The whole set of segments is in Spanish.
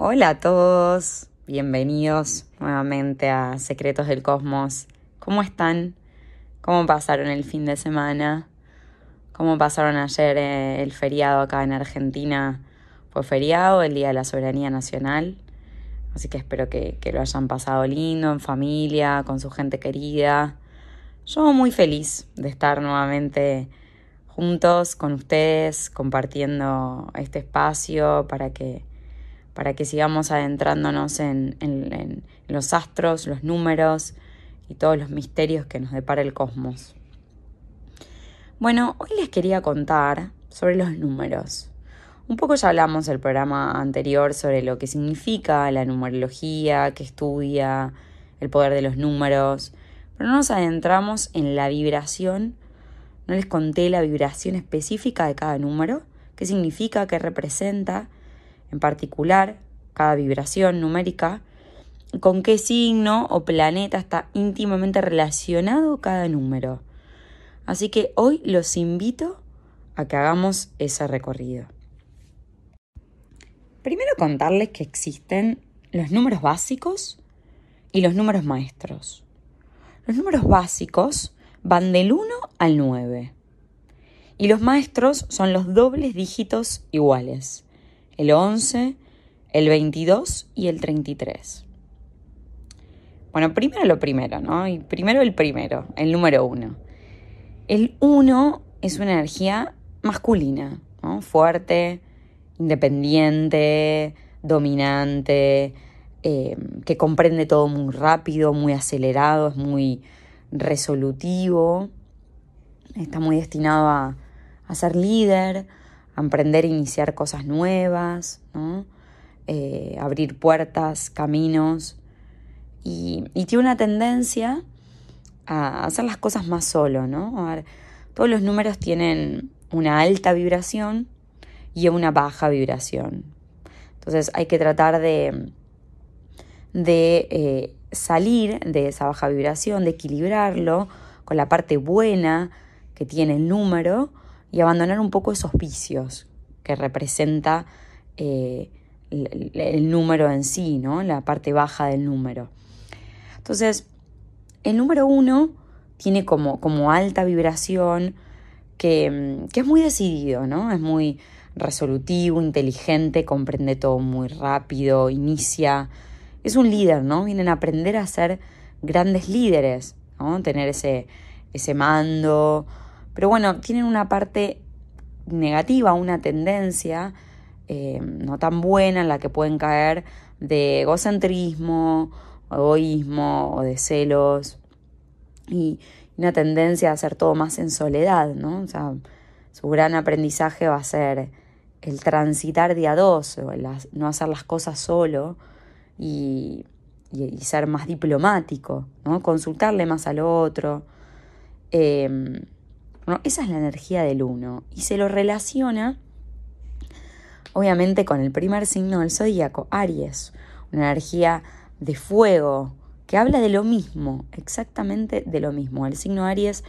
Hola a todos, bienvenidos nuevamente a Secretos del Cosmos. ¿Cómo están? ¿Cómo pasaron el fin de semana? ¿Cómo pasaron ayer eh, el feriado acá en Argentina? Fue feriado, el Día de la Soberanía Nacional. Así que espero que, lo hayan pasado lindo, en familia, con su gente querida. Yo muy feliz de estar nuevamente juntos con ustedes, compartiendo este espacio para que para que sigamos adentrándonos en, los astros, los números y todos los misterios que nos depara el cosmos. Bueno, hoy les quería contar sobre los números. Un poco ya hablamos el programa anterior sobre lo que significa la numerología, que estudia, el poder de los números, pero no nos adentramos en la vibración, no les conté la vibración específica de cada número, qué significa, qué representa, en particular cada vibración numérica, con qué signo o planeta está íntimamente relacionado cada número. Así que hoy los invito a que hagamos ese recorrido. Primero contarles que existen los números básicos y los números maestros. Los números básicos van del 1 al 9 y los maestros son los dobles dígitos iguales el 11, el 22 y el 33. Bueno, primero lo primero, ¿no? Y primero el primero, el número 1. El 1 es una energía masculina, ¿no? Fuerte, independiente, dominante, eh, que comprende todo muy rápido, muy acelerado, es muy resolutivo, está muy destinado a, a ser líder, emprender e iniciar cosas nuevas, eh, abrir puertas, caminos. Y, tiene una tendencia a hacer las cosas más solo, ¿no? todos los números tienen una alta vibración y una baja vibración. Entonces hay que tratar de, de eh, salir de esa baja vibración, de equilibrarlo con la parte buena que tiene el número y abandonar un poco esos vicios que representa eh, el, número en sí, ¿no? la parte baja del número. Entonces, el número uno tiene como, como alta vibración, que, que, es muy decidido, ¿no? Es muy resolutivo, inteligente, comprende todo muy rápido, inicia. Es un líder, ¿no? Vienen a aprender a ser grandes líderes, ¿no? Tener ese, ese mando, pero bueno, tienen una parte negativa, una tendencia eh, no tan buena en la que pueden caer de egocentrismo, egoísmo o de celos y una tendencia a hacer todo más en soledad, ¿no? O sea, su gran aprendizaje va a ser el transitar día dos, no hacer las cosas solo y, ser más diplomático, ¿no? Consultarle más al otro. Eh, esa es la energía del uno y se lo relaciona obviamente con el primer signo del zodíaco, Aries, una energía de fuego que habla de lo mismo, exactamente de lo mismo. El signo Aries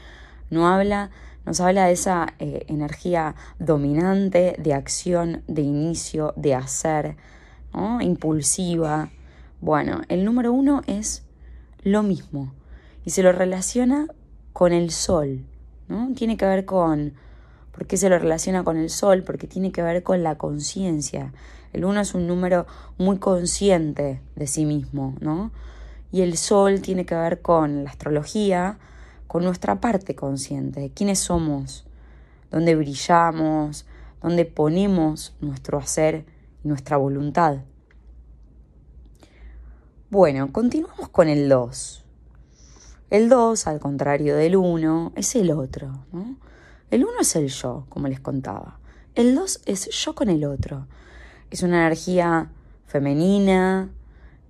no habla, nos habla de esa eh, energía dominante, de acción, de inicio, de hacer, impulsiva. Bueno, el número uno es lo mismo y se lo relaciona con el sol. Tiene que ver con, ¿por qué se lo relaciona con el sol? Porque tiene que ver con la conciencia. El uno es un número muy consciente de sí mismo, ¿no? Y el sol tiene que ver con la astrología, con nuestra parte consciente, quiénes somos, dónde brillamos, dónde ponemos nuestro hacer y nuestra voluntad. Bueno, continuamos con el 2. El 2, al contrario del 1, es el otro. ¿no? El 1 es el yo, como les contaba. El 2 es yo con el otro. Es una energía femenina,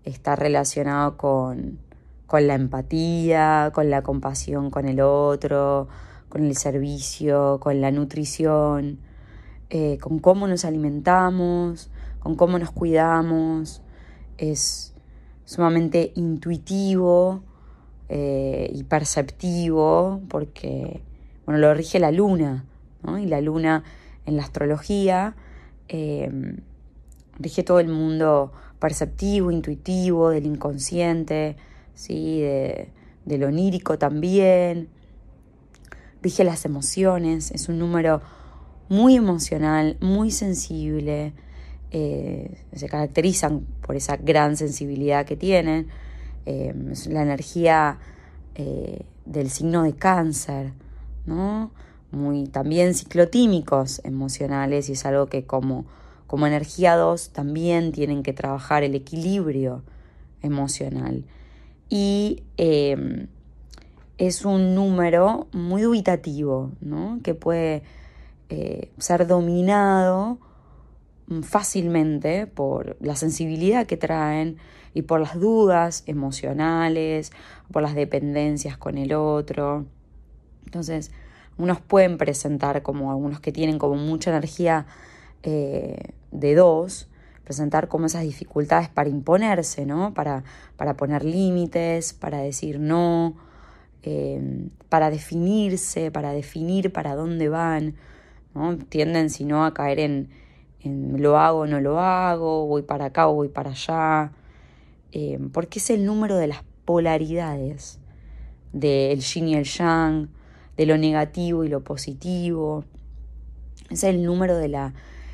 está relacionado con, con la empatía, con la compasión con el otro, con el servicio, con la nutrición, eh, con cómo nos alimentamos, con cómo nos cuidamos. Es sumamente intuitivo eh, y perceptivo, porque bueno, lo rige la luna, y la luna en la astrología eh, rige todo el mundo perceptivo, intuitivo, del inconsciente, ¿sí? de, de lo onírico también. Rige las emociones, es un número muy emocional, muy sensible. Eh, se caracterizan por esa gran sensibilidad que tienen. Es la energía eh, del signo de cáncer, ¿no? Muy también ciclotímicos emocionales y es algo que como, como energía 2 también tienen que trabajar el equilibrio emocional. Y es un número muy dubitativo, ¿no? Que puede eh, ser dominado mm, fácilmente por la sensibilidad que traen y por las dudas emocionales, por las dependencias con el otro. Entonces, unos pueden presentar como algunos que tienen como mucha energía eh, de dos, presentar como esas dificultades para imponerse, ¿no? Para, para poner límites, para decir no, eh, para definirse, para definir para dónde van. ¿no? Tienden, si no, a caer en, lo hago o no lo hago, voy para acá o voy para allá, eh, porque es el número de las polaridades, del yin y el yang, de lo negativo y lo positivo. Es el número de la,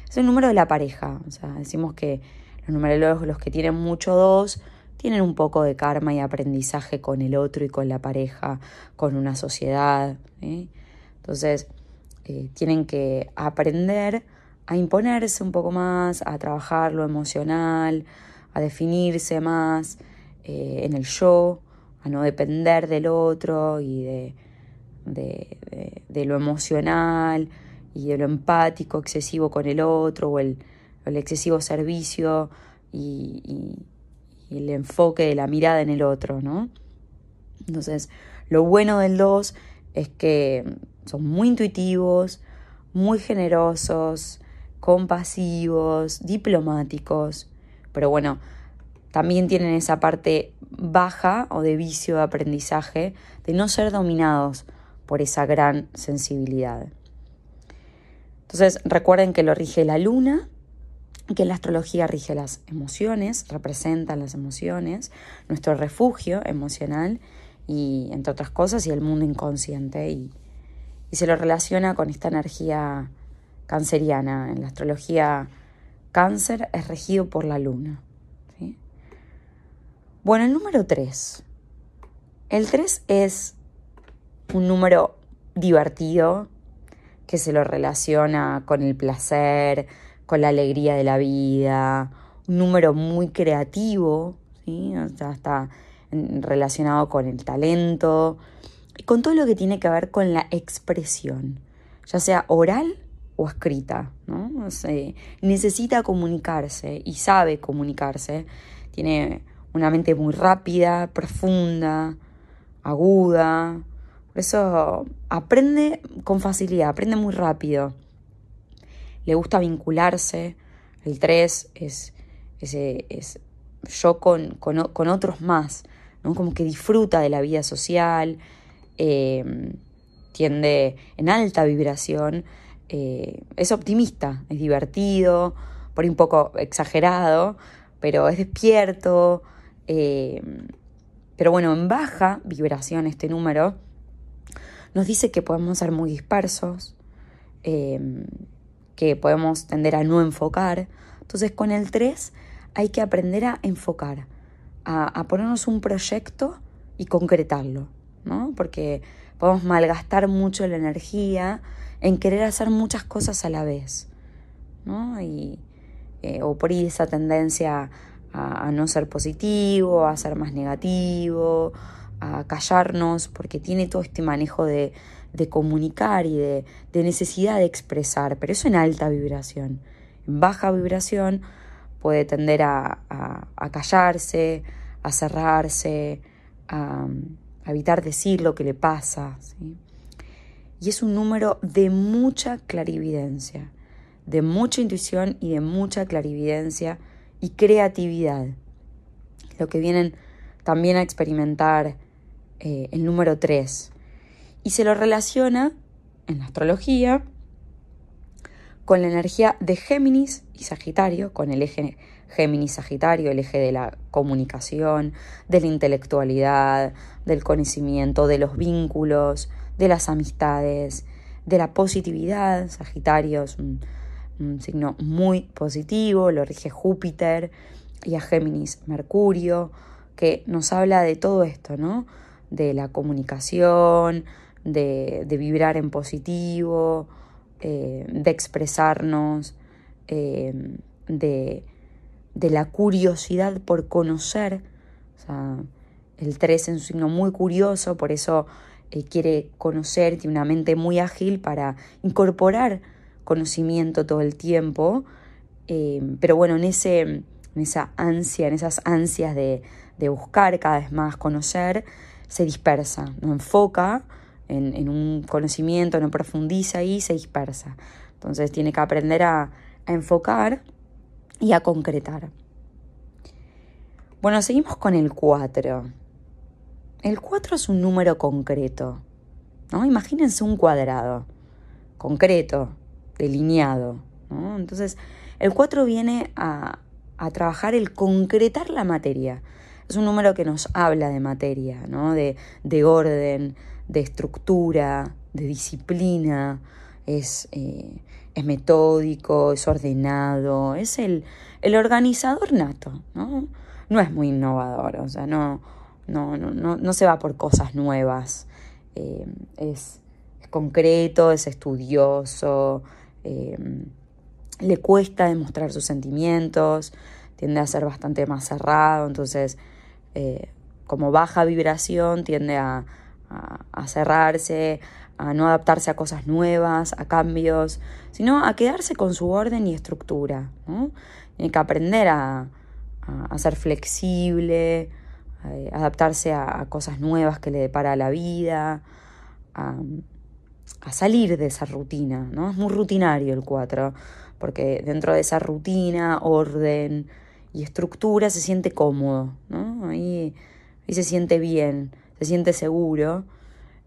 es el número de la pareja. O sea, decimos que los numerólogos, los que tienen mucho dos, tienen un poco de karma y aprendizaje con el otro y con la pareja, con una sociedad. Entonces, eh, tienen que aprender a imponerse un poco más, a trabajar lo emocional, a definirse más eh, en el yo, a no depender del otro y de, de, lo emocional y de lo empático excesivo con el otro o el, el excesivo servicio y, el enfoque de la mirada en el otro, ¿no? Entonces, lo bueno del 2 es que son muy intuitivos, muy generosos, compasivos, diplomáticos, pero bueno, también tienen esa parte baja o de vicio de aprendizaje de no ser dominados por esa gran sensibilidad. Entonces recuerden que lo rige la luna, que la astrología rige las emociones, representan las emociones, nuestro refugio emocional y entre otras cosas y el mundo inconsciente y, y se lo relaciona con esta energía canceriana. En la astrología cáncer es regido por la luna. Bueno, el número 3. El 3 es un número divertido que se lo relaciona con el placer, con la alegría de la vida, un número muy creativo, ¿sí? está relacionado con el talento, y con todo lo que tiene que ver con la expresión, ya sea oral o escrita, ¿no? necesita comunicarse y sabe comunicarse, tiene una mente muy rápida, profunda, aguda, por eso aprende con facilidad, aprende muy rápido, le gusta vincularse, el 3 es, es, yo con, con, otros más, ¿no? como que disfruta de la vida social, Em, tiende en alta vibración, eh, es optimista, es divertido, por un poco exagerado, pero es despierto. Em, pero bueno, en baja vibración este número nos dice que podemos ser muy dispersos, em, que podemos tender a no enfocar. Entonces con el 3 hay que aprender a enfocar, a ponernos un proyecto y concretarlo. ¿no? Porque podemos malgastar mucho la energía en querer hacer muchas cosas a la vez, ¿no? Y, eh, o por ahí esa tendencia a, no ser positivo, a ser más negativo, a callarnos, porque tiene todo este manejo de, comunicar y de, necesidad de expresar, pero eso en alta vibración. En baja vibración puede tender a, a callarse, a cerrarse, a evitar decir lo que le pasa. Y es un número de mucha clarividencia, de mucha intuición y de mucha clarividencia y creatividad. Lo que vienen también a experimentar eh, el número 3. Y se lo relaciona en la astrología con la energía de Géminis y Sagitario, con el eje Géminis Sagitario, el eje de la comunicación, de la intelectualidad, del conocimiento, de los vínculos, de las amistades, de la positividad. Sagitario es un, signo muy positivo, lo rige Júpiter y a Géminis Mercurio, que nos habla de todo esto, ¿no? De la comunicación, de, vibrar en positivo, eh, de expresarnos, eh, de, de, la curiosidad por conocer. O sea, el 3 es un signo muy curioso, por eso eh, quiere conocer, tiene una mente muy ágil para incorporar conocimiento todo el tiempo. pero bueno, en, ese, en esa ansia, en esas ansias de, de buscar cada vez más conocer, se dispersa, no enfoca en, un conocimiento, no profundiza y se dispersa. Entonces tiene que aprender a, enfocar y a concretar. Bueno, seguimos con el 4. El 4 es un número concreto. ¿no? Imagínense un cuadrado, concreto, delineado. Entonces, el 4 viene a, a, trabajar el concretar la materia. Es un número que nos habla de materia, ¿no? de, de orden, de estructura, de disciplina, es, eh, es metódico, es ordenado, es el, el organizador nato, ¿no? No es muy innovador, o sea, no, no, no, no se va por cosas nuevas, eh, es, concreto, es estudioso, eh, le cuesta demostrar sus sentimientos, tiende a ser bastante más cerrado, entonces como baja vibración tiende a, a, cerrarse, a no adaptarse a cosas nuevas, a cambios, sino a quedarse con su orden y estructura. Tiene que aprender a, ser flexible, a adaptarse a, cosas nuevas que le depara la vida, a, salir de esa rutina. ¿no? Es muy rutinario el 4, porque dentro de esa rutina, orden y estructura se siente cómodo, ¿no? ahí, se siente bien se siente seguro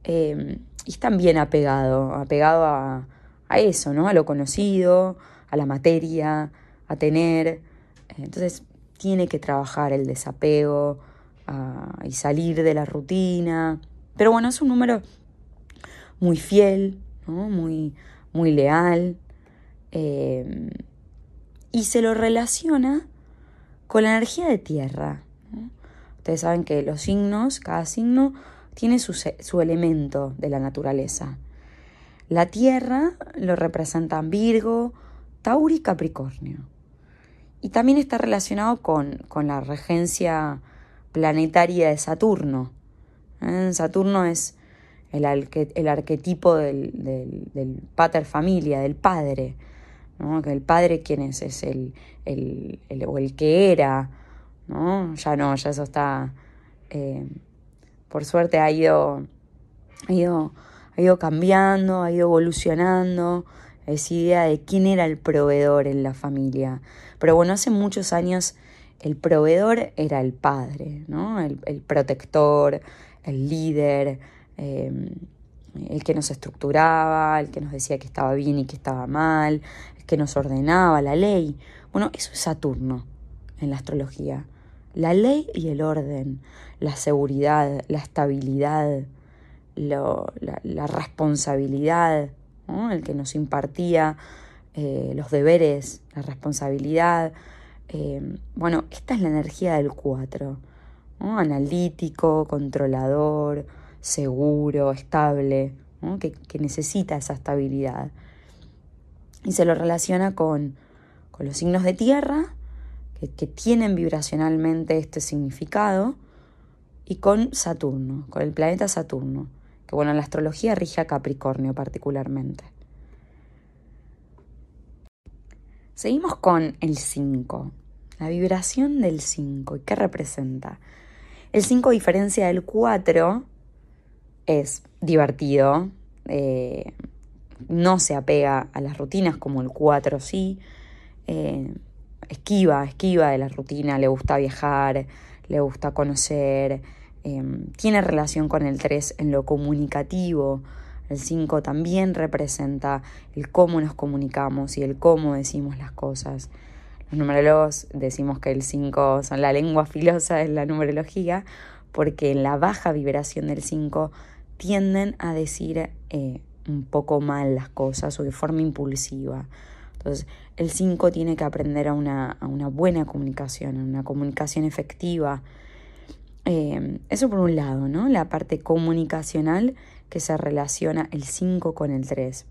eh, y es también apegado, apegado a, a, eso, ¿no? A lo conocido, a la materia, a tener. Entonces tiene que trabajar el desapego y salir de la rutina. Pero bueno, es un número muy fiel, ¿no? muy, muy leal. Eh, y se lo relaciona con la energía de tierra. Ustedes saben que los signos, cada signo tiene su, su elemento de la naturaleza. La Tierra lo representan Virgo, Tauro y Capricornio. Y también está relacionado con, con la regencia planetaria de Saturno. ¿Eh? Saturno es el, el arquetipo del, del, pater familia, del padre. ¿no? el padre, ¿quién es? Es el, el, el, o el que era, ¿no? Ya no, ya eso está, eh, por suerte ha ido, ha ido, ha ido cambiando, ha ido evolucionando esa idea de quién era el proveedor en la familia. Pero bueno, hace muchos años el proveedor era el padre, ¿no? El, protector, el líder, eh, el que nos estructuraba, el que nos decía que estaba bien y que estaba mal, el que nos ordenaba la ley. Bueno, eso es Saturno en la astrología la ley y el orden, la seguridad, la estabilidad, la, responsabilidad, el que nos impartía eh, los deberes, la responsabilidad. Eh, bueno, esta es la energía del 4, analítico, controlador, seguro, estable, que, necesita esa estabilidad. Y se lo relaciona con, con los signos de tierra que, tienen vibracionalmente este significado, y con Saturno, con el planeta Saturno, que bueno, la astrología rige a Capricornio particularmente. Seguimos con el 5, la vibración del 5. ¿Y qué representa? El 5, a diferencia del 4, es divertido, eh, no se apega a las rutinas como el 4 sí, eh, esquiva, esquiva de la rutina, le gusta viajar, le gusta conocer, em, tiene relación con el 3 en lo comunicativo. El 5 también representa el cómo nos comunicamos y el cómo decimos las cosas. Los numerólogos decimos que el 5 son la lengua filosa de la numerología, porque en la baja vibración del 5 tienden a decir eh, un poco mal las cosas o de forma impulsiva. Entonces, el 5 tiene que aprender a una, buena comunicación, a una comunicación efectiva. Eh, eso por un lado, ¿no? La parte comunicacional que se relaciona el 5 con el 3.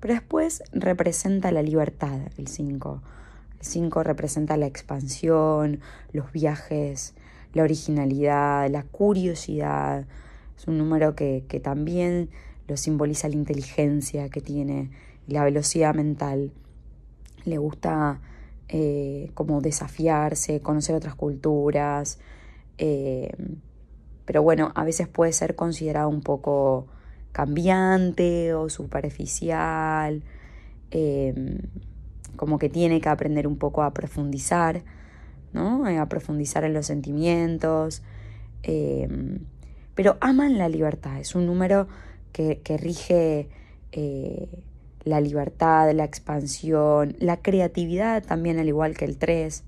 Pero después representa la libertad, el 5. El 5 representa la expansión, los viajes, la originalidad, la curiosidad. Es un número que, que también lo simboliza la inteligencia que tiene, la velocidad mental. Le gusta eh, como desafiarse, conocer otras culturas. Eh, pero bueno, a veces puede ser considerado un poco cambiante o superficial, em, como que tiene que aprender un poco a profundizar, ¿no? Eh, a profundizar en los sentimientos, em, pero aman la libertad, es un número que, rige eh, la libertad, la expansión, la creatividad también, al igual que el 3,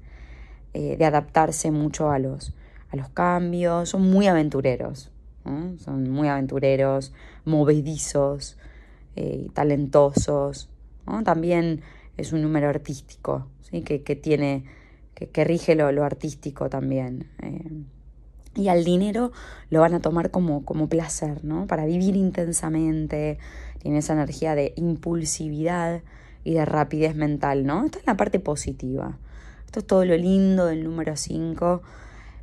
eh, de adaptarse mucho a los, a los cambios, son muy aventureros, son muy aventureros, movedizos, eh, talentosos. También es un número artístico, ¿sí? que, tiene, que, rige lo, lo, artístico también. Eh. y al dinero lo van a tomar como, como placer, ¿no? Para vivir intensamente, tiene esa energía de impulsividad y de rapidez mental, ¿no? Esto es la parte positiva. Esto es todo lo lindo del número 5.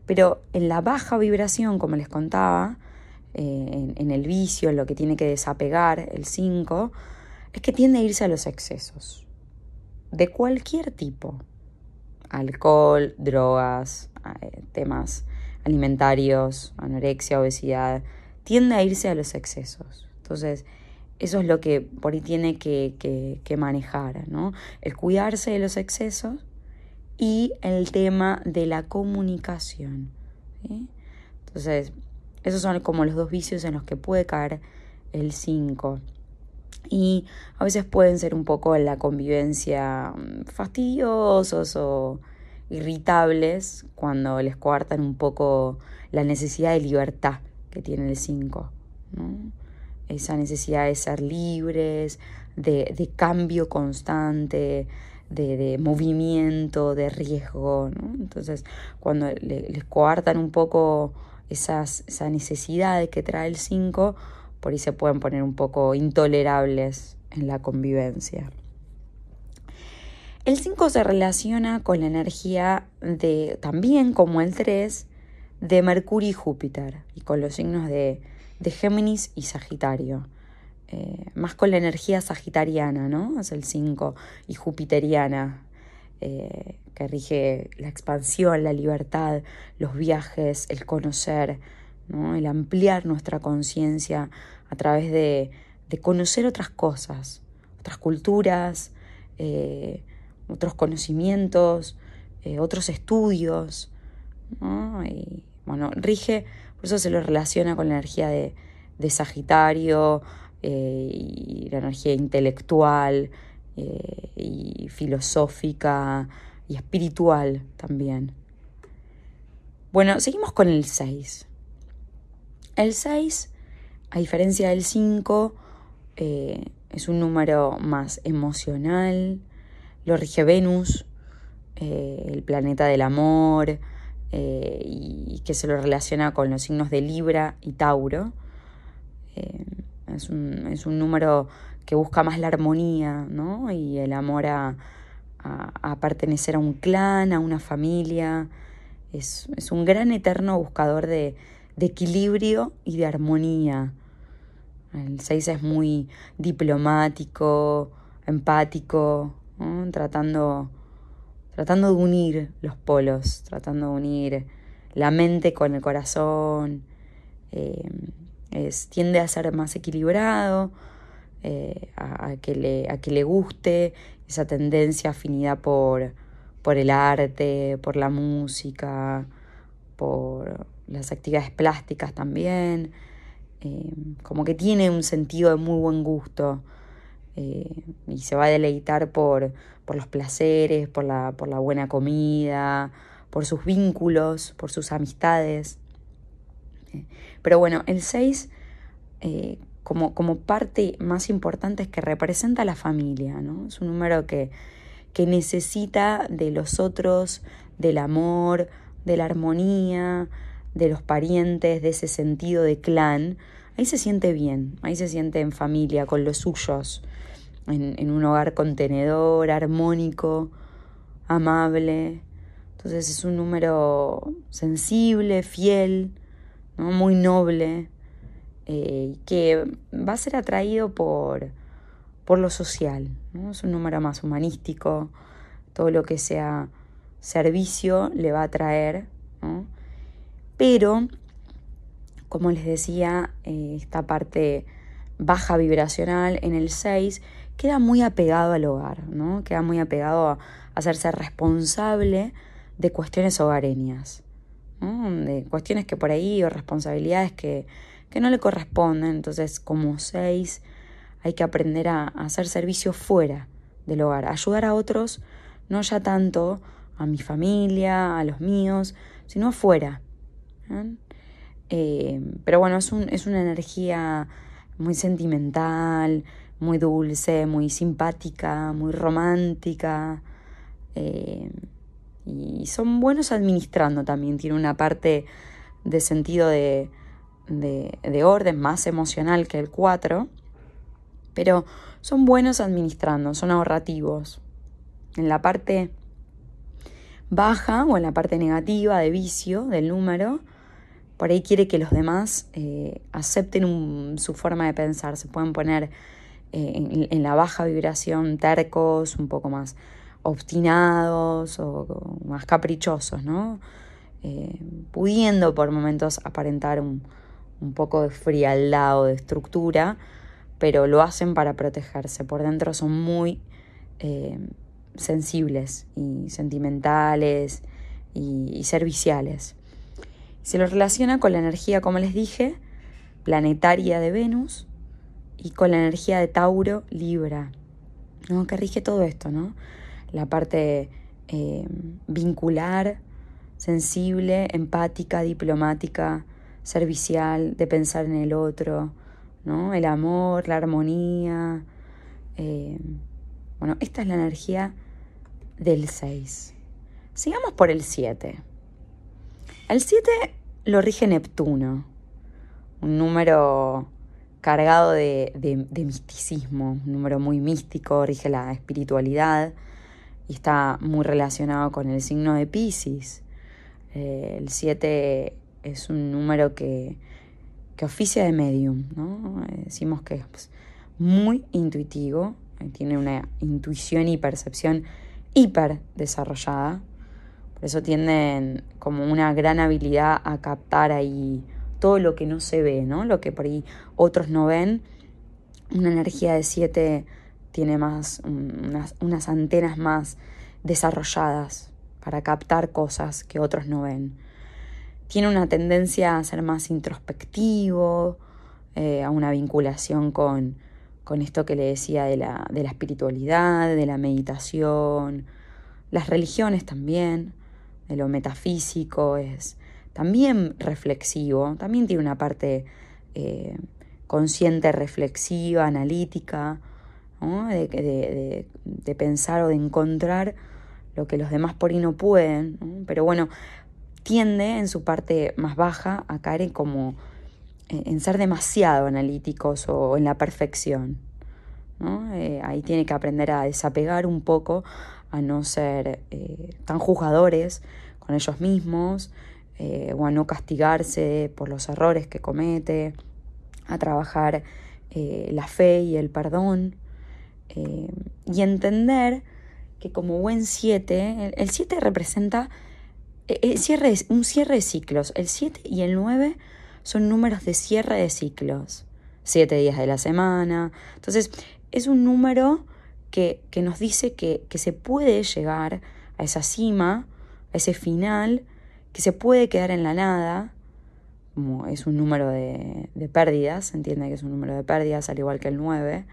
Pero en la baja vibración, como les contaba, eh, en, el vicio, en lo que tiene que desapegar el 5, es que tiende a irse a los excesos, de cualquier tipo. Alcohol, drogas, eh, temas alimentarios, anorexia, obesidad, tiende a irse a los excesos. Entonces, eso es lo que por ahí tiene que, que, manejar, ¿no? El cuidarse de los excesos y el tema de la comunicación. Entonces, esos son como los dos vicios en los que puede caer el 5. Y a veces pueden ser un poco en la convivencia mm, fastidiosos o irritables cuando les coartan un poco la necesidad de libertad que tiene el 5. Esa necesidad de ser libres, de, cambio constante, de, movimiento, de riesgo. Entonces, cuando les coartan un poco esas, esa necesidad que trae el 5, por ahí se pueden poner un poco intolerables en la convivencia. El 5 se relaciona con la energía de, también como el 3, de Mercurio y Júpiter, y con los signos de, de Géminis y Sagitario. Eh, más con la energía sagitariana, ¿no? Es el 5 y jupiteriana. Eh, que rige la expansión, la libertad, los viajes, el conocer, ¿no? el ampliar nuestra conciencia a través de, conocer otras cosas, otras culturas, eh, otros conocimientos, otros estudios. Y bueno, rige, por eso se lo relaciona con la energía de, Sagitario eh, y la energía intelectual y filosófica y espiritual también. Bueno, seguimos con el 6. El 6, a diferencia del 5, eh, es un número más emocional, lo rige Venus, eh, el planeta del amor, eh, y que se lo relaciona con los signos de Libra y Tauro. Es, un, es, un, número que busca más la armonía ¿no? y el amor a, a, pertenecer a un clan, a una familia. Es, un gran eterno buscador de, equilibrio y de armonía. El 6 es muy diplomático, empático, tratando, tratando de unir los polos, tratando de unir la mente con el corazón. Eh, tiende a ser más equilibrado, eh, a, que le, a que le guste esa tendencia, afinidad por, por el arte, por la música, por las actividades plásticas también, eh, como que tiene un sentido de muy buen gusto. eh, y se va a deleitar por, por los placeres, por la, por la buena comida, por sus vínculos, por sus amistades. Eh, pero bueno, el 6 eh, como, como, parte más importante es que representa a la familia, ¿no? Es un número que, que necesita de los otros, del amor, de la armonía, de los parientes, de ese sentido de clan, ahí se siente bien, ahí se siente en familia, con los suyos, en, un hogar contenedor, armónico, amable. Entonces es un número sensible, fiel, ¿no? muy noble, eh, que va a ser atraído por, por lo social. ¿no? Es un número más humanístico, todo lo que sea servicio le va a atraer. ¿no? Pero, como les decía, eh, esta parte baja vibracional en el 6 queda muy apegado al hogar, ¿no? Queda muy apegado a hacerse responsable de cuestiones hogareñas, de cuestiones que por ahí o responsabilidades que, que no le corresponden. Entonces, como 6, hay que aprender a, hacer servicio fuera del hogar, ayudar a otros, no ya tanto a mi familia, a los míos, sino afuera, eh, pero bueno, es, un, es una energía muy sentimental, muy dulce, muy simpática, muy romántica. Eh, y son buenos administrando también. Tiene una parte de sentido de, de, de orden más emocional que el 4. Pero son buenos administrando, son ahorrativos. En la parte baja o en la parte negativa de vicio del número, por ahí quiere que los demás eh, acepten su forma de pensar, se pueden poner eh, en, la baja vibración tercos, un poco más obstinados o, más caprichosos, ¿no? Eh, pudiendo por momentos aparentar un, poco de frialdad o de estructura, pero lo hacen para protegerse. Por dentro son muy sensibles y sentimentales y serviciales. Se lo relaciona con la energía, como les dije, planetaria de Venus y con la energía de Tauro, Libra, ¿no? que rige todo esto, ¿no? La parte eh, vincular, sensible, empática, diplomática, servicial, de pensar en el otro, ¿no? El amor, la armonía. Eh, bueno, esta es la energía del 6. Sigamos por el 7. El 7 lo rige Neptuno, un número cargado de, misticismo, un número muy místico, rige la espiritualidad y está muy relacionado con el signo de Pisces. Eh, el 7 es un número que, que oficia de medium, ¿no? Eh, decimos que es muy intuitivo, eh, tiene una intuición y percepción hiper desarrollada eso tienen como una gran habilidad a captar ahí todo lo que no se ve, ¿no? Lo que por ahí otros no ven. Una energía de 7 tiene más, unas, antenas más desarrolladas para captar cosas que otros no ven. Tiene una tendencia a ser más introspectivo, eh, a una vinculación con, con esto que le decía de la, de la espiritualidad, de la meditación, las religiones también de lo metafísico, es también reflexivo, también tiene una parte eh, consciente, reflexiva, analítica, de, pensar o de encontrar lo que los demás por ahí no pueden, pero bueno, tiende en su parte más baja a caer en como eh, en ser demasiado analíticos o en la perfección. Eh, ahí tiene que aprender a desapegar un poco, a no ser eh, tan juzgadores con ellos mismos o a no castigarse por los errores que comete, a trabajar la fe y el perdón y entender que como buen 7, el 7 representa el cierre, un cierre de ciclos, el 7 y el 9 son números de cierre de ciclos, 7 días de la semana, entonces es un número que, nos dice que, se puede llegar a esa cima, a ese final, que se puede quedar en la nada, como es un número de, pérdidas, se entiende que es un número de pérdidas, al igual que el 9,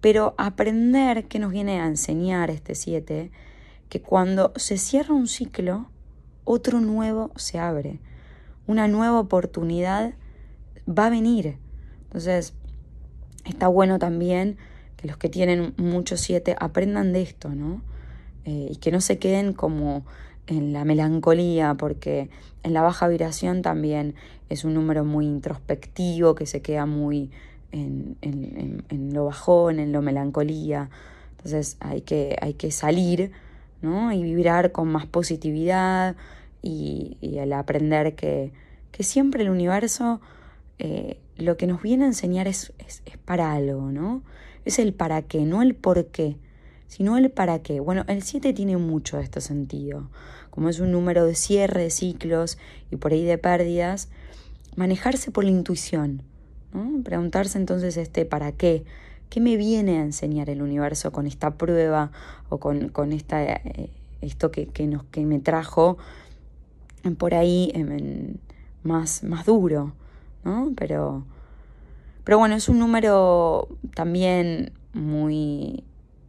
Pero aprender que nos viene a enseñar este 7, que cuando se cierra un ciclo, otro nuevo se abre, una nueva oportunidad va a venir. Entonces, está bueno también que los que tienen mucho 7 aprendan de esto, ¿no? Eh, y que no se queden como en la melancolía, porque en la baja vibración también es un número muy introspectivo, que se queda muy en, en, lo bajón, en lo melancolía. Entonces hay que, hay que salir ¿no? y vibrar con más positividad y, y el aprender que, que, siempre el universo eh, lo que nos viene a enseñar es, es, es para algo, ¿no? Es el para qué, no el por qué sino el para qué. Bueno, el 7 tiene mucho de este sentido. Como es un número de cierre de ciclos y por ahí de pérdidas, manejarse por la intuición. Preguntarse entonces este para qué. ¿Qué me viene a enseñar el universo con esta prueba o con, con esta, eh, esto que, que, nos, que me trajo por ahí más, más duro? ¿no? Pero, pero bueno, es un número también muy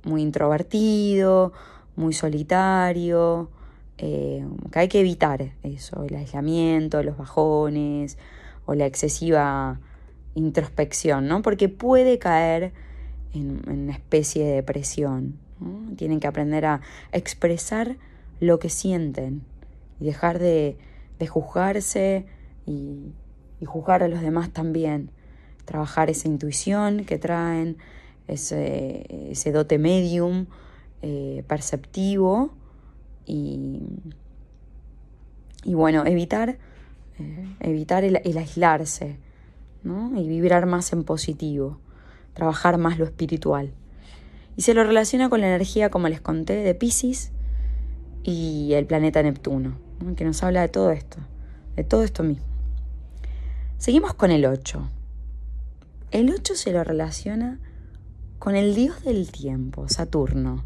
muy introvertido, muy solitario, eh, que hay que evitar eso, el aislamiento, los bajones o la excesiva introspección, ¿no? Porque puede caer en, una especie de depresión. Tienen que aprender a expresar lo que sienten y dejar de, juzgarse y, juzgar a los demás también. Trabajar esa intuición que traen, ese, ese dote medium eh, perceptivo y, y, bueno, evitar, eh, evitar el, aislarse ¿no? y vibrar más en positivo, trabajar más lo espiritual. Y se lo relaciona con la energía, como les conté, de Pisces y el planeta Neptuno, que nos habla de todo esto, de todo esto mismo. Seguimos con el 8. El 8 se lo relaciona con el dios del tiempo, Saturno.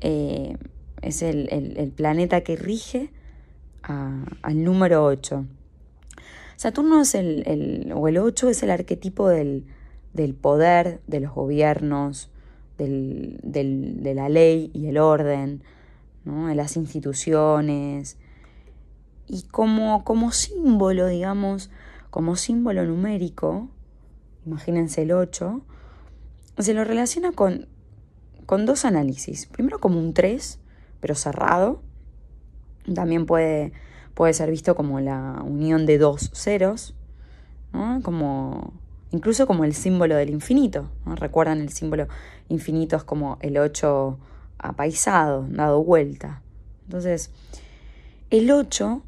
Eh, es el, planeta que rige al número 8. Saturno es el, o el 8 es el arquetipo del, poder, de los gobiernos, de la ley y el orden, de las instituciones. Y como, como símbolo, digamos, como símbolo numérico, imagínense el 8, se lo relaciona con, con dos análisis. Primero como un 3, pero cerrado. También puede, puede ser visto como la unión de dos ceros, como, incluso como el símbolo del infinito. ¿Recuerdan el símbolo infinito? Es como el 8 apaisado, dado vuelta. Entonces, el 8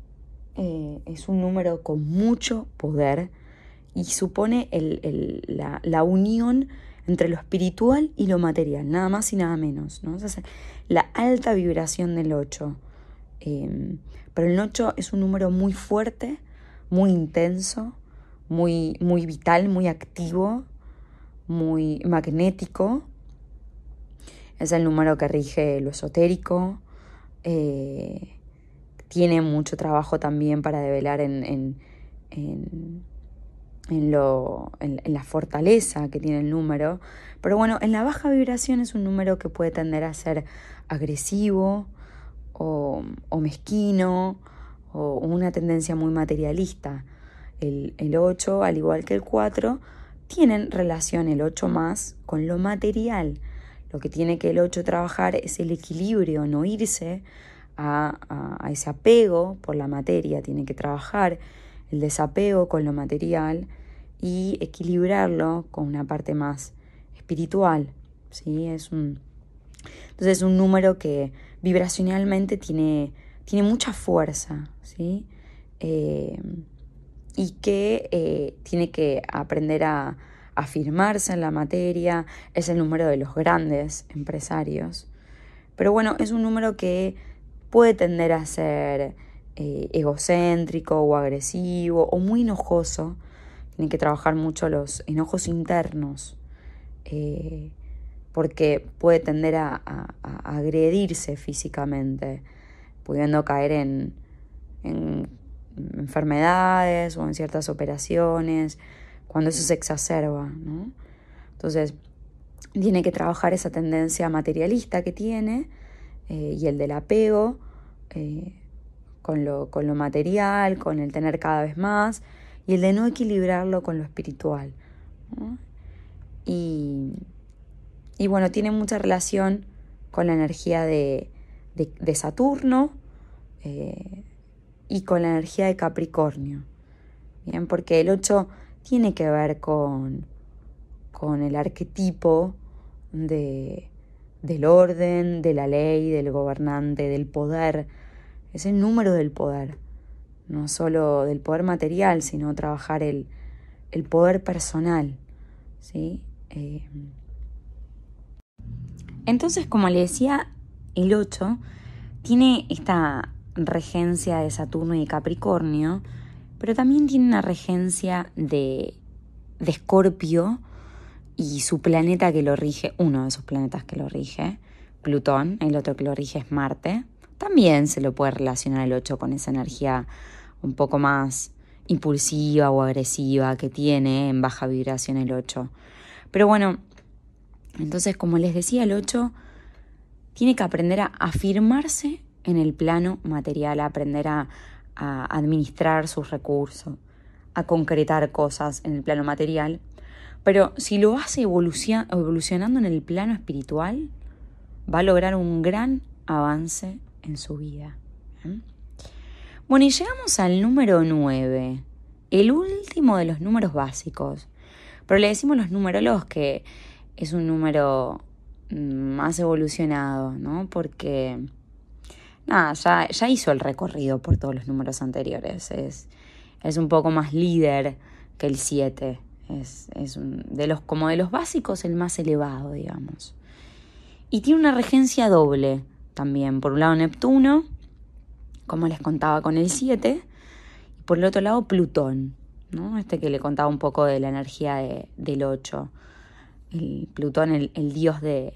eh, es un número con mucho poder y supone la, unión entre lo espiritual y lo material, nada más y nada menos. ¿no? la alta vibración del 8. Em, pero el 8 es un número muy fuerte, muy intenso, muy, muy vital, muy activo, muy magnético. Es el número que rige lo esotérico. Eh, tiene mucho trabajo también para develar en en, lo, en, la fortaleza que tiene el número. Pero bueno, en la baja vibración es un número que puede tender a ser agresivo o, mezquino o una tendencia muy materialista. El, el 8, al igual que el 4, tienen relación el 8 más con lo material. Lo que tiene que el 8 trabajar es el equilibrio, no irse a, a, ese apego por la materia, tiene que trabajar el desapego con lo material y equilibrarlo con una parte más espiritual. ¿sí? Es entonces es un número que vibracionalmente tiene, tiene mucha fuerza ¿sí? Eh, y que eh, tiene que aprender a afirmarse en la materia. Es el número de los grandes empresarios. Pero bueno, es un número que puede tender a ser eh, egocéntrico o agresivo o muy enojoso. Tienen que trabajar mucho los enojos internos porque puede tender a, agredirse físicamente, pudiendo caer en, en enfermedades o en ciertas operaciones, cuando eso se exacerba. ¿no? Entonces, tiene que trabajar esa tendencia materialista que tiene eh, y el del apego eh, con, lo, con, lo, material, con el tener cada vez más y el de no equilibrarlo con lo espiritual. Y, y, bueno, tiene mucha relación con la energía de, Saturno eh, y con la energía de Capricornio. Bien, porque el 8 tiene que ver con, con el arquetipo de, del orden, de la ley, del gobernante, del poder. Es el número del poder. No solo del poder material, sino trabajar el, el poder personal. ¿sí? Eh, entonces, como le decía, el 8 tiene esta regencia de Saturno y Capricornio, pero también tiene una regencia de, Escorpio y su planeta que lo rige, uno de sus planetas que lo rige, Plutón, el otro que lo rige es Marte. También se lo puede relacionar el 8 con esa energía un poco más impulsiva o agresiva que tiene en baja vibración el 8. Pero bueno, entonces como les decía, el 8 tiene que aprender a afirmarse en el plano material, a aprender a, administrar sus recursos, a concretar cosas en el plano material pero si lo hace evolucionando en el plano espiritual, va a lograr un gran avance en su vida. Bueno, y llegamos al número 9, el último de los números básicos. Pero le decimos los numerólogos que es un número mm, más evolucionado, ¿no? Porque, nada, ya, hizo el recorrido por todos los números anteriores. Es, es un poco más líder que el 7. Es, de los, como de los básicos el más elevado, digamos. Y tiene una regencia doble también. Por un lado Neptuno, como les contaba con el 7, y por el otro lado Plutón, ¿no? Este que le contaba un poco de la energía del 8. El Plutón, el, dios de,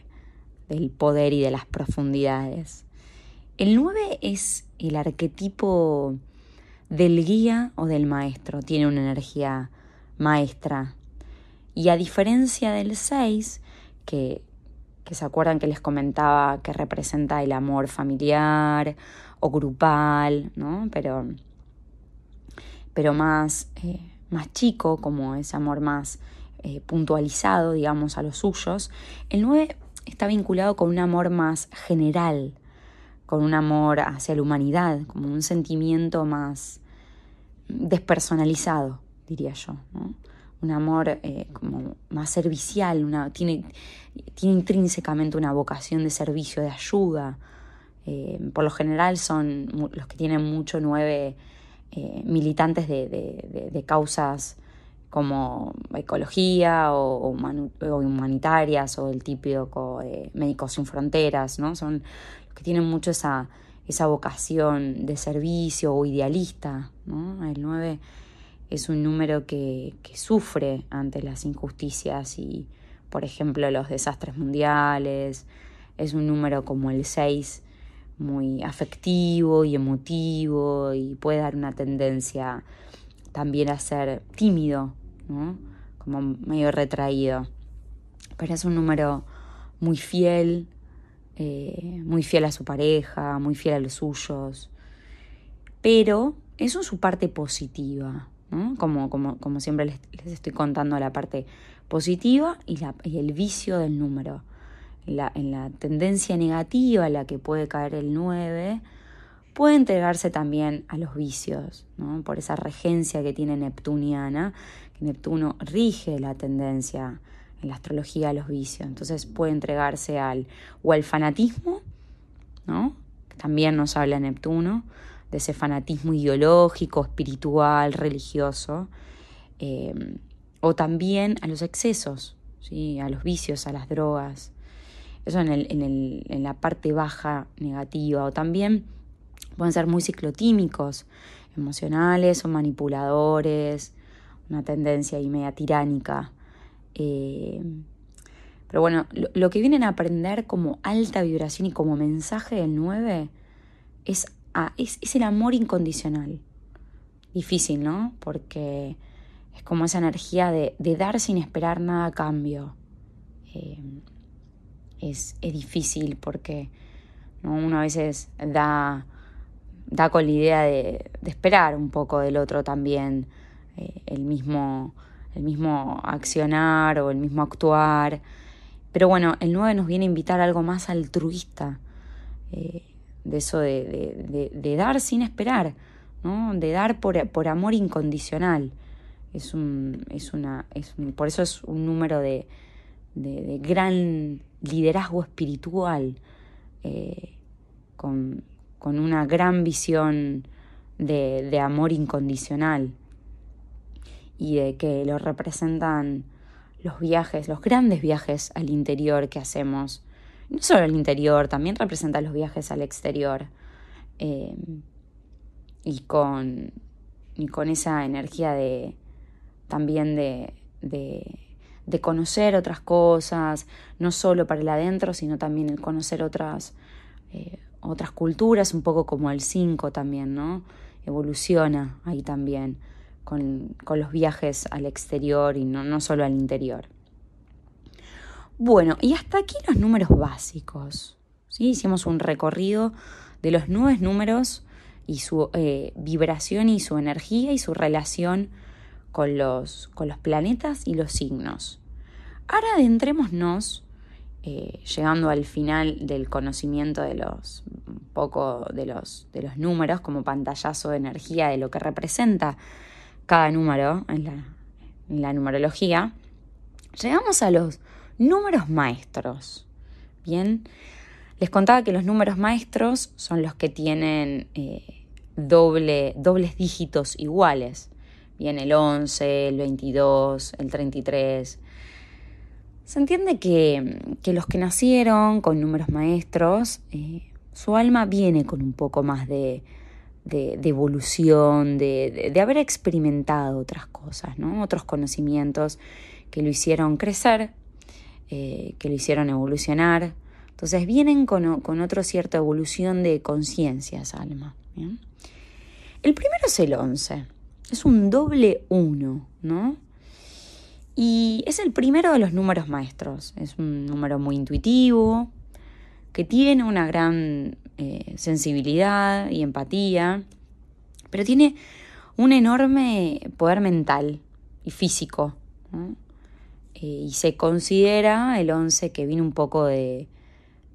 del poder y de las profundidades. El 9 es el arquetipo del guía o del maestro. Tiene una energía maestra. Y a diferencia del 6, que, que se acuerdan que les comentaba que representa el amor familiar o grupal, ¿no? Pero, pero más, eh, más chico, como ese amor más eh, puntualizado, digamos, a los suyos. El 9 está vinculado con un amor más general, con un amor hacia la humanidad, como un sentimiento más despersonalizado diría yo. Un amor eh, como más servicial, una, tiene, tiene intrínsecamente una vocación de servicio, de ayuda. Eh, por lo general son los que tienen mucho nueve militantes de, causas como ecología o, humanitarias o el típico Médicos Sin Fronteras, ¿no? Son los que tienen mucho esa, esa vocación de servicio o idealista, ¿no? El 9 es un número que, sufre ante las injusticias y, por ejemplo, los desastres mundiales. Es un número como el 6, muy afectivo y emotivo y puede dar una tendencia también a ser tímido, como medio retraído. Pero es un número muy fiel, eh, muy fiel a su pareja, muy fiel a los suyos. Pero eso es su parte positiva. Como, como, como, siempre les, estoy contando la parte positiva y, el vicio del número. La, en la, tendencia negativa a la que puede caer el 9, puede entregarse también a los vicios, ¿no? por esa regencia que tiene Neptuniana, Neptuno rige la tendencia en la astrología a los vicios. Entonces puede entregarse al o al fanatismo, ¿no? también nos habla Neptuno, de ese fanatismo ideológico, espiritual, religioso, eh, o también a los excesos, ¿sí? a los vicios, a las drogas, eso en, el, en, el, en la parte baja negativa, o también pueden ser muy ciclotímicos, emocionales o manipuladores, una tendencia ahí media tiránica. Eh, pero bueno, lo, lo, que vienen a aprender como alta vibración y como mensaje del 9 es Ah, es, el amor incondicional. Difícil, ¿no? Porque es como esa energía de, dar sin esperar nada a cambio. eh, es, difícil porque uno a veces da, da con la idea de, esperar un poco del otro también eh, el, mismo, el mismo accionar o el mismo actuar. Pero bueno, el 9 nos viene a invitar a algo más altruista, eh, de eso de, de, dar sin esperar, ¿no? de dar por, por amor incondicional. Es un, es una, es por eso es un número de, de, gran liderazgo espiritual, eh, con, con, una gran visión de, de, amor incondicional y de que lo representan los viajes, los grandes viajes al interior que hacemos. No solo al interior, también representa los viajes al exterior. Eh, y, con, y con esa energía de también de, de de conocer otras cosas, no solo para el adentro, sino también el conocer otras, eh, otras culturas, un poco como el 5 también, ¿no? Evoluciona ahí también con, los viajes al exterior y no, no solo al interior. Bueno, y hasta aquí los números básicos. ¿sí? Hicimos un recorrido de los nueve números y su eh, vibración y su energía y su relación con los, con los planetas y los signos. Ahora adentrémonos, eh, llegando al final del conocimiento de los poco de los, de los números como pantallazo de energía de lo que representa cada número en la, numerología, llegamos a los números maestros. Bien, les contaba que los números maestros son los que tienen eh, doble, dobles dígitos iguales. Bien, el 11, el 22, el 33, se entiende que, los que nacieron con números maestros, eh, su alma viene con un poco más de, evolución, de, haber experimentado otras cosas, ¿no? otros conocimientos que lo hicieron crecer, eh, que lo hicieron evolucionar. Entonces vienen con, con otra cierta evolución de conciencia esa alma. El primero es el 11, es un doble uno, ¿no? Y es el primero de los números maestros. Es un número muy intuitivo, que tiene una gran eh, sensibilidad y empatía, pero tiene un enorme poder mental y físico. Eh, y se considera el 11 que viene un poco de,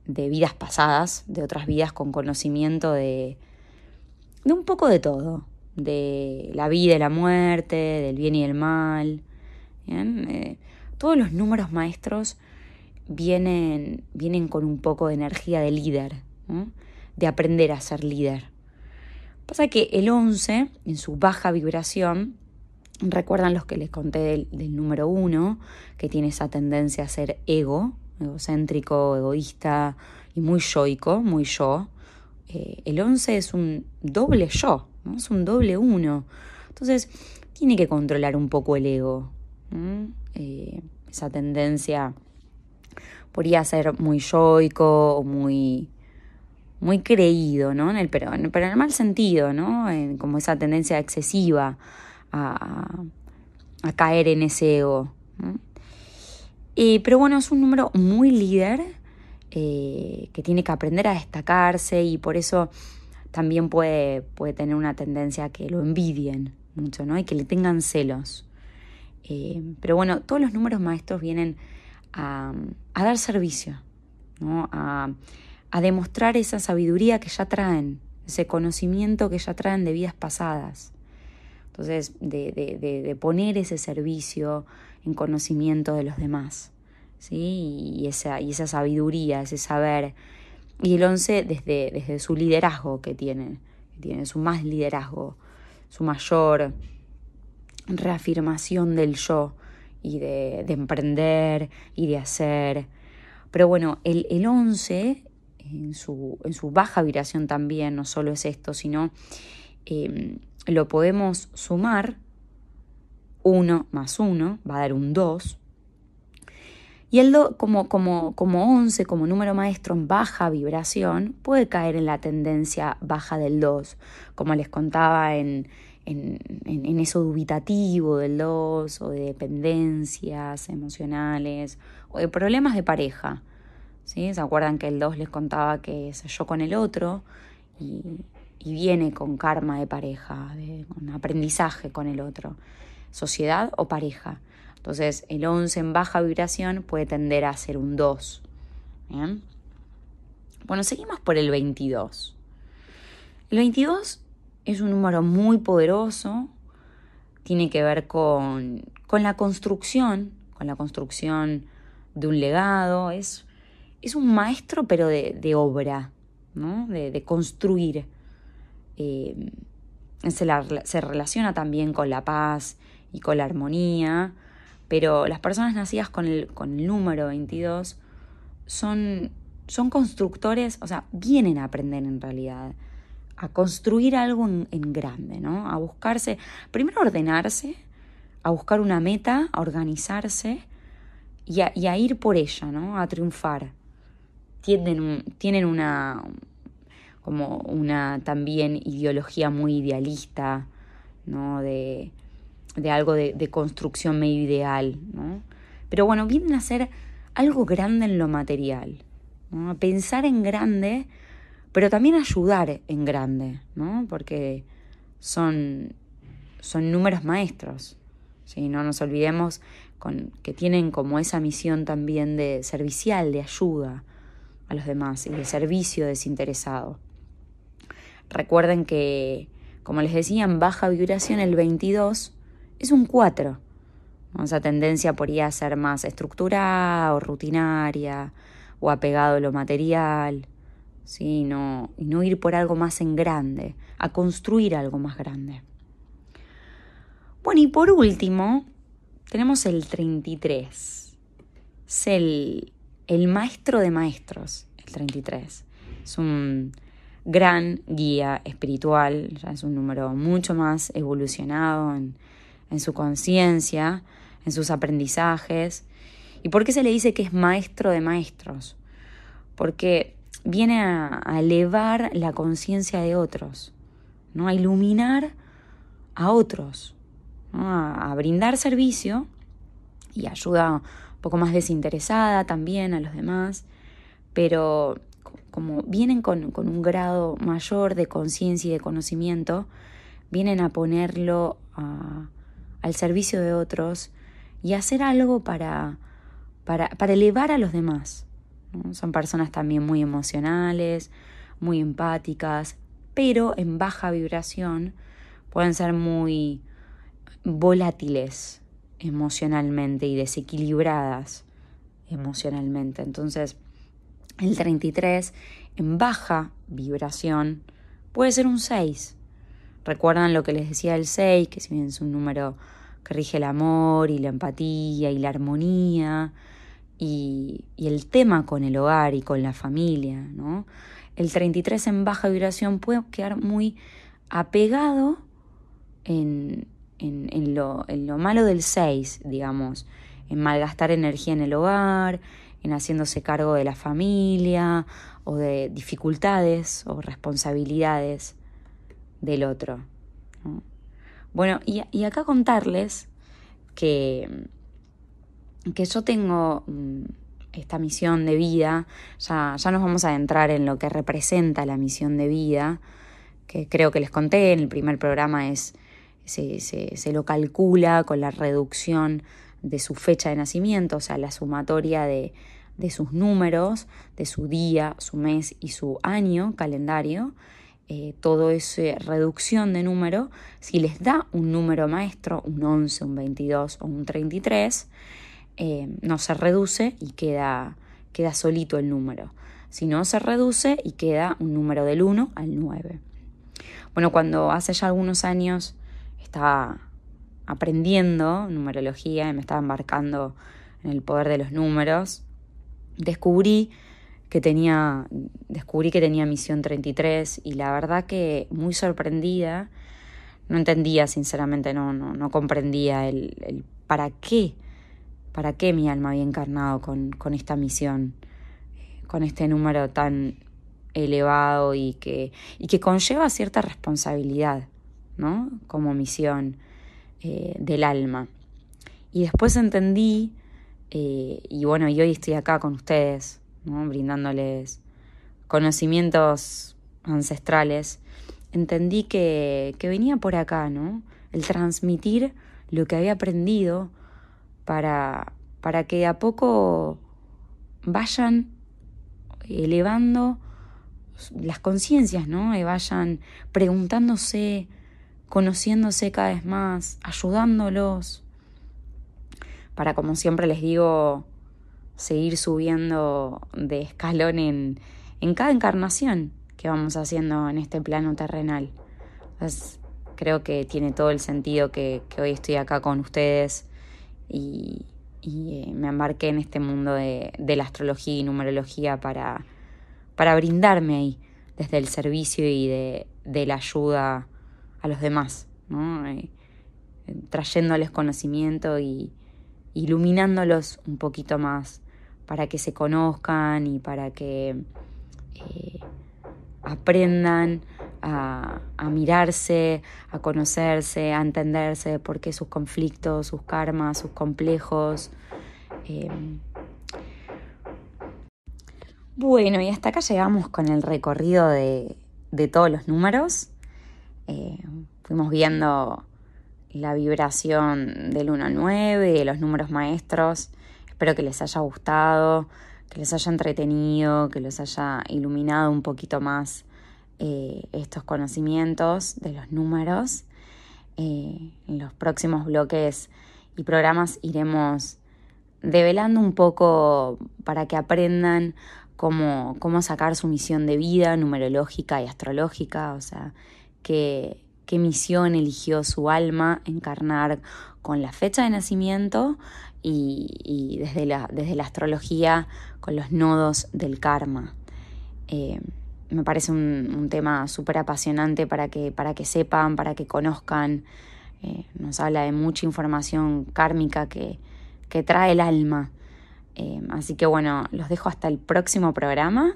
de, vidas pasadas, de otras vidas con conocimiento de, de un poco de todo, de la vida y la muerte, del bien y el mal, eh, todos los números maestros vienen, vienen con un poco de energía de líder, de aprender a ser líder. Pasa que el 11, en su baja vibración, recuerdan los que les conté del, número 1, que tiene esa tendencia a ser ego, egocéntrico, egoísta y muy yoico, muy yo. Eh, el 11 es un doble yo, es un doble uno. Entonces, tiene que controlar un poco el ego, eh, esa tendencia podría ser muy yoico o muy, muy creído, ¿no? Pero, en, pero en el mal sentido, ¿no? como esa tendencia excesiva a, a caer en ese ego. Eh, pero bueno, es un número muy líder eh, que tiene que aprender a destacarse y por eso también puede, puede tener una tendencia a que lo envidien mucho, ¿no? Y que le tengan celos. Eh, pero bueno, todos los números maestros vienen a, dar servicio, a, demostrar esa sabiduría que ya traen, ese conocimiento que ya traen de vidas pasadas. Entonces, de, poner ese servicio en conocimiento de los demás. ¿sí? Y, esa, y esa sabiduría, ese saber. Y el once desde, desde su liderazgo que tiene, que su más liderazgo, su mayor reafirmación del yo y de, emprender y de hacer. Pero bueno, el, el 11, en su, en su baja vibración también, no solo es esto, sino em, lo podemos sumar, 1 más 1 va a dar un 2. Y el do, como, como, como 11, como número maestro en baja vibración, puede caer en la tendencia baja del 2, como les contaba en, en, eso dubitativo del 2 o de dependencias emocionales o de problemas de pareja. ¿Sí? ¿Se acuerdan que el 2 les contaba que se yo con el otro y, viene con karma de pareja, con aprendizaje con el otro? ¿Sociedad o pareja? Entonces el 11 en baja vibración puede tender a ser un 2. Bueno, seguimos por el 22. El 22 es un número muy poderoso, tiene que ver con, la construcción, con la construcción de un legado, es, es un maestro pero de, obra, ¿no? de, construir. Eh, se, se, relaciona también con la paz y con la armonía, pero las personas nacidas con el, con el número 22 son, son constructores, o sea, vienen a aprender en realidad a construir algo en, grande, ¿no? A buscarse, primero ordenarse, a buscar una meta, a organizarse y a, ir por ella, ¿no? A triunfar. Tienen, tienen una como una también ideología muy idealista, ¿no? De, de algo de, construcción medio ideal, ¿no? Pero bueno, vienen a hacer algo grande en lo material, pensar en grande pero también ayudar en grande, ¿no? Porque son, son números maestros, ¿sí? No nos olvidemos con, que tienen como esa misión también de servicial, de ayuda a los demás y de servicio desinteresado. Recuerden que, como les decía, en baja vibración el 22 es un 4. Esa tendencia podría ser más estructurada o rutinaria o apegado a lo material. ¿sí? y no ir por algo más en grande, a construir algo más grande. Bueno, y por último, tenemos el 33. Es el, el maestro de maestros, el 33. Es un gran guía espiritual, ya es un número mucho más evolucionado en, en su conciencia, en sus aprendizajes. ¿Y por qué se le dice que es maestro de maestros? Porque viene a, elevar la conciencia de otros, ¿no? a iluminar a otros, a, brindar servicio y ayuda un poco más desinteresada también a los demás, pero como vienen con, un grado mayor de conciencia y de conocimiento, vienen a ponerlo al servicio de otros y hacer algo para, para, para elevar a los demás. Son personas también muy emocionales, muy empáticas, pero en baja vibración pueden ser muy volátiles emocionalmente y desequilibradas emocionalmente. Entonces, el 33 en baja vibración puede ser un 6. Recuerdan lo que les decía el 6, que si bien es un número que rige el amor y la empatía y la armonía, y, el tema con el hogar y con la familia, ¿no? El 33 en baja vibración puede quedar muy apegado en, lo, en lo malo del 6, digamos, en malgastar energía en el hogar, en haciéndose cargo de la familia o de dificultades o responsabilidades del otro. Bueno, y, y, acá contarles que que yo tengo mm, esta misión de vida, ya, ya nos vamos a adentrar en lo que representa la misión de vida, que creo que les conté en el primer programa es, se, se, lo calcula con la reducción de su fecha de nacimiento, o sea, la sumatoria de, de sus números, de su día, su mes y su año calendario, eh, todo esa reducción de número, si les da un número maestro, un 11, un 22 o un 33, eh, no se reduce y queda, queda solito el número. Si no se reduce y queda un número del 1 al 9. Bueno, cuando hace ya algunos años estaba aprendiendo numerología y me estaba embarcando en el poder de los números, descubrí que tenía, descubrí que tenía misión 33 y la verdad que muy sorprendida, no entendía sinceramente, no, no, no comprendía el, el para qué ¿Para qué mi alma había encarnado con, esta misión, con este número tan elevado y que, y que conlleva cierta responsabilidad? ¿No? Como misión eh, del alma. Y después entendí, eh, y bueno, y hoy estoy acá con ustedes, ¿no? brindándoles conocimientos ancestrales, entendí que, que venía por acá, ¿no? El transmitir lo que había aprendido para, para que a poco vayan elevando las conciencias, ¿no? Y vayan preguntándose, conociéndose cada vez más, ayudándolos, para, como siempre les digo, seguir subiendo de escalón en, en cada encarnación que vamos haciendo en este plano terrenal. creo que tiene todo el sentido que, hoy estoy acá con ustedes y, eh, me embarqué en este mundo de, la astrología y numerología para, para brindarme ahí desde el servicio y de, la ayuda a los demás, ¿no? Eh, trayéndoles conocimiento y iluminándolos un poquito más para que se conozcan y para que eh, aprendan a, mirarse, a conocerse, a entenderse por qué sus conflictos, sus karmas, sus complejos. Eh. Bueno, y hasta acá llegamos con el recorrido de, todos los números. Eh, fuimos viendo la vibración del 1 al 9, de los números maestros. Espero que les haya gustado que les haya entretenido, que les haya iluminado un poquito más eh, estos conocimientos de los números. Eh, en los próximos bloques y programas iremos develando un poco para que aprendan cómo, cómo sacar su misión de vida numerológica y astrológica, o sea, qué, misión eligió su alma encarnar con la fecha de nacimiento y, desde, la, desde la astrología con los nodos del karma. Eh, me parece un, tema súper apasionante para que, para que sepan, para que conozcan. Eh, nos habla de mucha información kármica que, que trae el alma. Eh, así que bueno, los dejo hasta el próximo programa,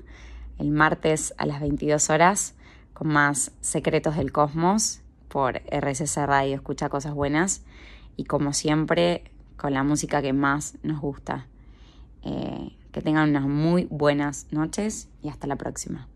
el martes a las 22 horas, con más Secretos del Cosmos por RSS Radio Escucha Cosas Buenas. Y como siempre, con la música que más nos gusta. Eh, que tengan unas muy buenas noches y hasta la próxima.